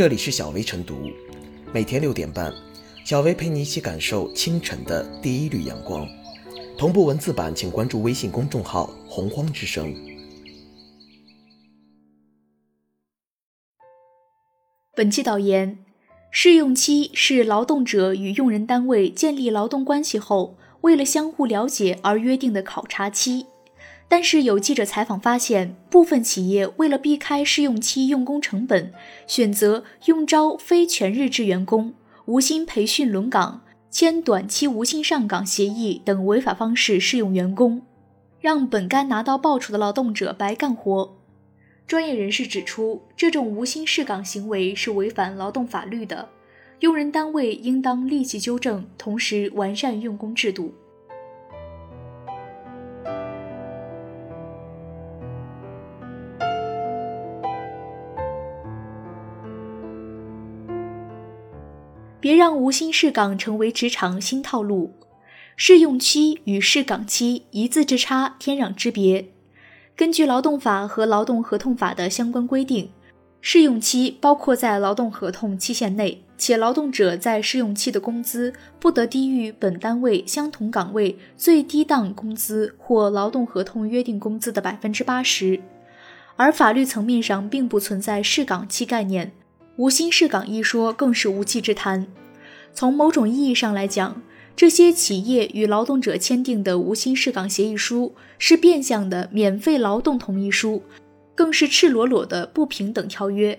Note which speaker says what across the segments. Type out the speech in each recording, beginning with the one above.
Speaker 1: 这里是小薇晨读，每天六点半，小薇陪你一起感受清晨的第一缕阳光。同步文字版，请关注微信公众号“洪荒之声”。
Speaker 2: 本期导言：试用期是劳动者与用人单位建立劳动关系后，为了相互了解而约定的考察期。但是有记者采访发现，部分企业为了避开试用期用工成本，选择用招非全日制员工、无薪培训轮岗、签短期无薪上岗协议等违法方式试用员工，让本该拿到报酬的劳动者白干活。专业人士指出，这种无薪试岗行为是违反劳动法律的，用人单位应当立即纠正，同时完善用工制度。别让无薪试岗成为职场新套路。试用期与试岗期一字之差，天壤之别。根据劳动法和劳动合同法的相关规定，试用期包括在劳动合同期限内，且劳动者在试用期的工资不得低于本单位相同岗位最低档工资或劳动合同约定工资的百分之八十。而法律层面上并不存在试岗期概念。无薪试岗一说更是无稽之谈。从某种意义上来讲，这些企业与劳动者签订的无薪试岗协议书是变相的免费劳动同意书，更是赤裸裸的不平等条约。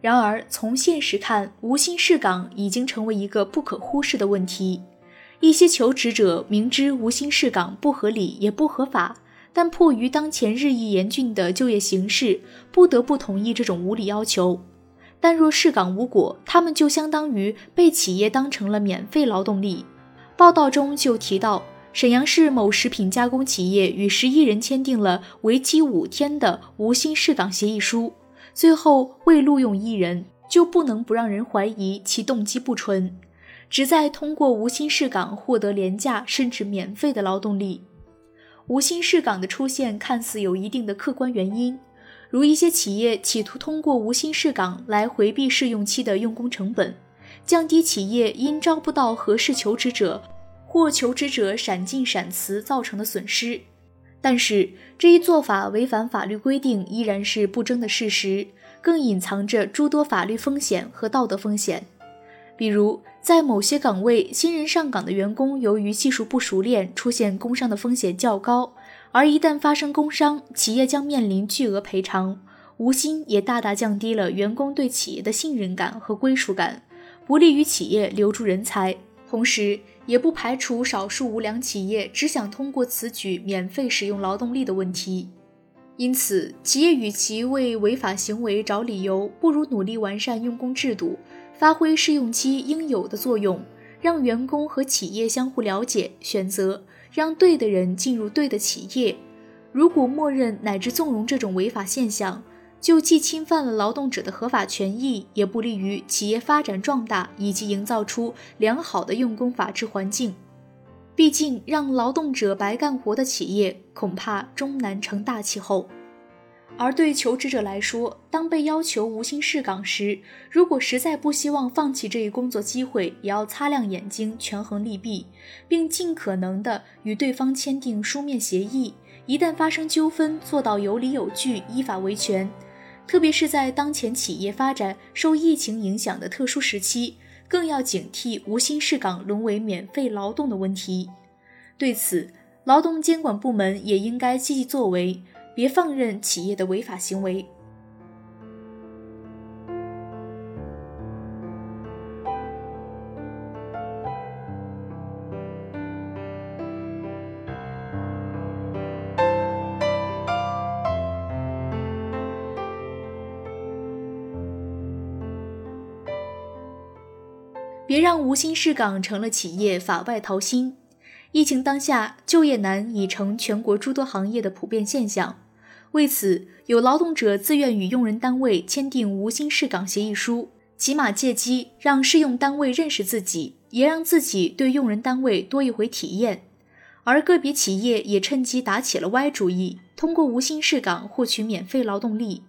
Speaker 2: 然而，从现实看，无薪试岗已经成为一个不可忽视的问题。一些求职者明知无薪试岗不合理也不合法，但迫于当前日益严峻的就业形势，不得不同意这种无理要求。但若试岗无果，他们就相当于被企业当成了免费劳动力。报道中就提到，沈阳市某食品加工企业与十一人签订了为期五天的无薪试岗协议书，最后未录用一人，就不能不让人怀疑其动机不纯，旨在通过无薪试岗获得廉价甚至免费的劳动力。无薪试岗的出现看似有一定的客观原因。如一些企业企图通过无薪试岗来回避试用期的用工成本，降低企业因招不到合适求职者或求职者闪进闪辞造成的损失。但是这一做法违反法律规定依然是不争的事实，更隐藏着诸多法律风险和道德风险。比如，在某些岗位，新人上岗的员工由于技术不熟练，出现工伤的风险较高。而一旦发生工伤，企业将面临巨额赔偿，无薪也大大降低了员工对企业的信任感和归属感，不利于企业留住人才。同时，也不排除少数无良企业只想通过此举免费使用劳动力的问题。因此，企业与其为违法行为找理由，不如努力完善用工制度，发挥试用期应有的作用，让员工和企业相互了解、选择。让对的人进入对的企业。如果默认乃至纵容这种违法现象，就既侵犯了劳动者的合法权益，也不利于企业发展壮大以及营造出良好的用工法治环境。毕竟，让劳动者白干活的企业，恐怕终难成大气候。而对求职者来说，当被要求无薪试岗时，如果实在不希望放弃这一工作机会，也要擦亮眼睛，权衡利弊，并尽可能的与对方签订书面协议。一旦发生纠纷，做到有理有据，依法维权。特别是在当前企业发展受疫情影响的特殊时期，更要警惕无薪试岗沦为免费劳动的问题。对此，劳动监管部门也应该积极作为。别放任企业的违法行为。别让无薪试岗成了企业法外淘心。疫情当下，就业难已成全国诸多行业的普遍现象。为此，有劳动者自愿与用人单位签订无薪试岗协议书，起码借机让试用单位认识自己，也让自己对用人单位多一回体验。而个别企业也趁机打起了歪主意，通过无薪试岗获取免费劳动力。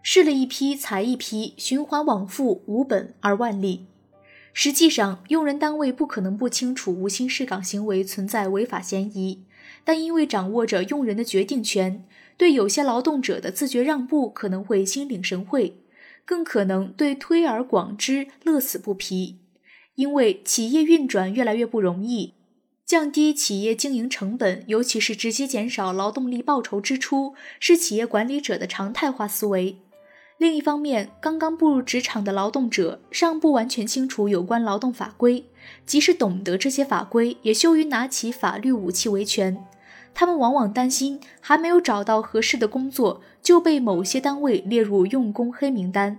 Speaker 2: 试了一批裁一批，循环往复，无本而万利。实际上，用人单位不可能不清楚无薪试岗行为存在违法嫌疑，但因为掌握着用人的决定权，对有些劳动者的自觉让步可能会心领神会，更可能对推而广之，乐此不疲。因为企业运转越来越不容易。降低企业经营成本，尤其是直接减少劳动力报酬支出，是企业管理者的常态化思维。另一方面，刚刚步入职场的劳动者尚不完全清楚有关劳动法规，即使懂得这些法规，也羞于拿起法律武器维权。他们往往担心还没有找到合适的工作，就被某些单位列入用工黑名单。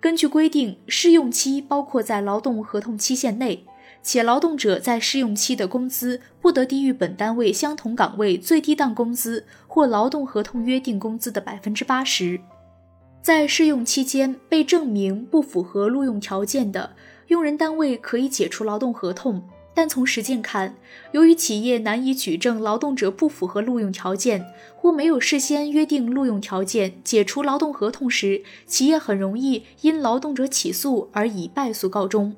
Speaker 2: 根据规定，试用期包括在劳动合同期限内。且劳动者在试用期的工资不得低于本单位相同岗位最低档工资或劳动合同约定工资的百分之八十。在试用期间被证明不符合录用条件的，用人单位可以解除劳动合同。但从实践看，由于企业难以举证劳动者不符合录用条件，或没有事先约定录用条件，解除劳动合同时，企业很容易因劳动者起诉而以败诉告终。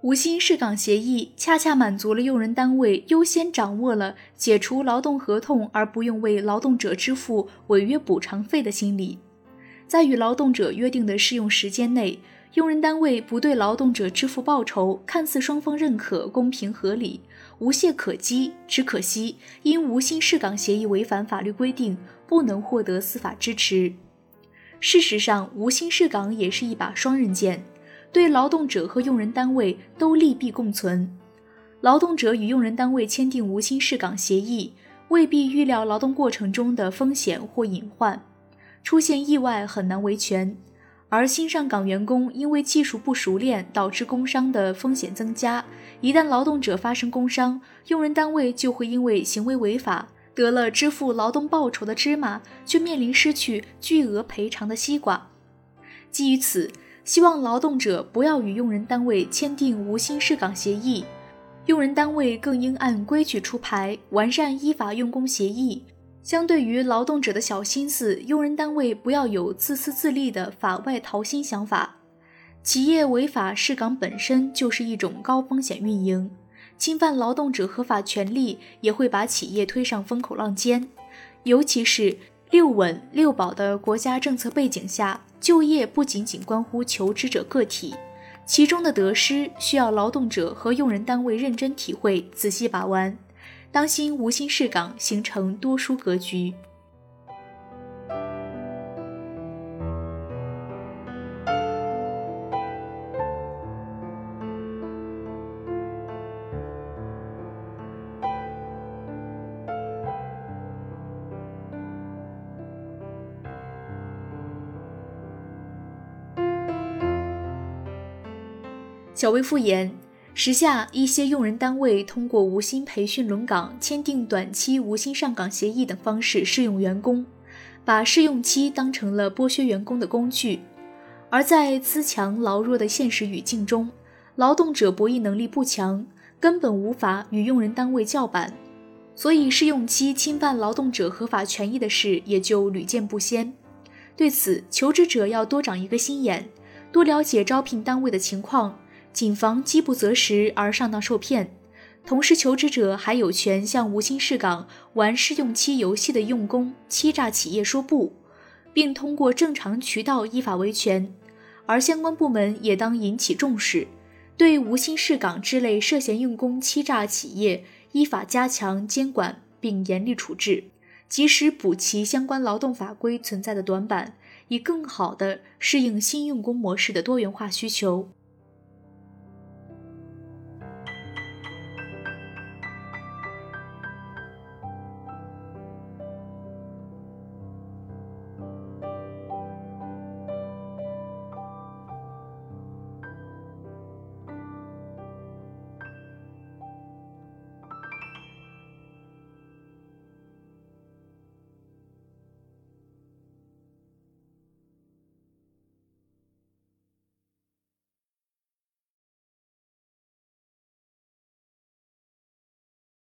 Speaker 2: 无薪试岗协议恰恰满足了用人单位优先掌握了解除劳动合同而不用为劳动者支付违约补偿费的心理。在与劳动者约定的试用时间内，用人单位不对劳动者支付报酬，看似双方认可、公平合理、无懈可击。只可惜，因无薪试岗协议违反法律规定，不能获得司法支持。事实上，无薪试岗也是一把双刃剑。对劳动者和用人单位都利弊共存。劳动者与用人单位签订无薪试岗协议，未必预料劳动过程中的风险或隐患，出现意外很难维权。而新上岗员工因为技术不熟练，导致工伤的风险增加。一旦劳动者发生工伤，用人单位就会因为行为违法，得了支付劳动报酬的芝麻，却面临失去巨额赔偿的西瓜。基于此。希望劳动者不要与用人单位签订无薪试岗协议，用人单位更应按规矩出牌，完善依法用工协议。相对于劳动者的小心思，用人单位不要有自私自利的法外淘心想法。企业违法试岗本身就是一种高风险运营，侵犯劳动者合法权利，也会把企业推上风口浪尖。尤其是六稳六保的国家政策背景下。就业不仅仅关乎求职者个体，其中的得失需要劳动者和用人单位认真体会、仔细把玩，当心无心试岗形成多输格局。小微复言，时下一些用人单位通过无薪培训轮岗、签订短期无薪上岗协议等方式试用员工，把试用期当成了剥削员工的工具。而在资强劳弱的现实语境中，劳动者博弈能力不强，根本无法与用人单位叫板，所以试用期侵犯劳动者合法权益的事也就屡见不鲜。对此，求职者要多长一个心眼，多了解招聘单位的情况。谨防饥不择食而上当受骗，同时求职者还有权向无薪试岗、玩试用期游戏的用工欺诈企业说不，并通过正常渠道依法维权。而相关部门也当引起重视，对无薪试岗之类涉嫌用工欺诈企业依法加强监管并严厉处置，及时补齐相关劳动法规存在的短板，以更好地适应新用工模式的多元化需求。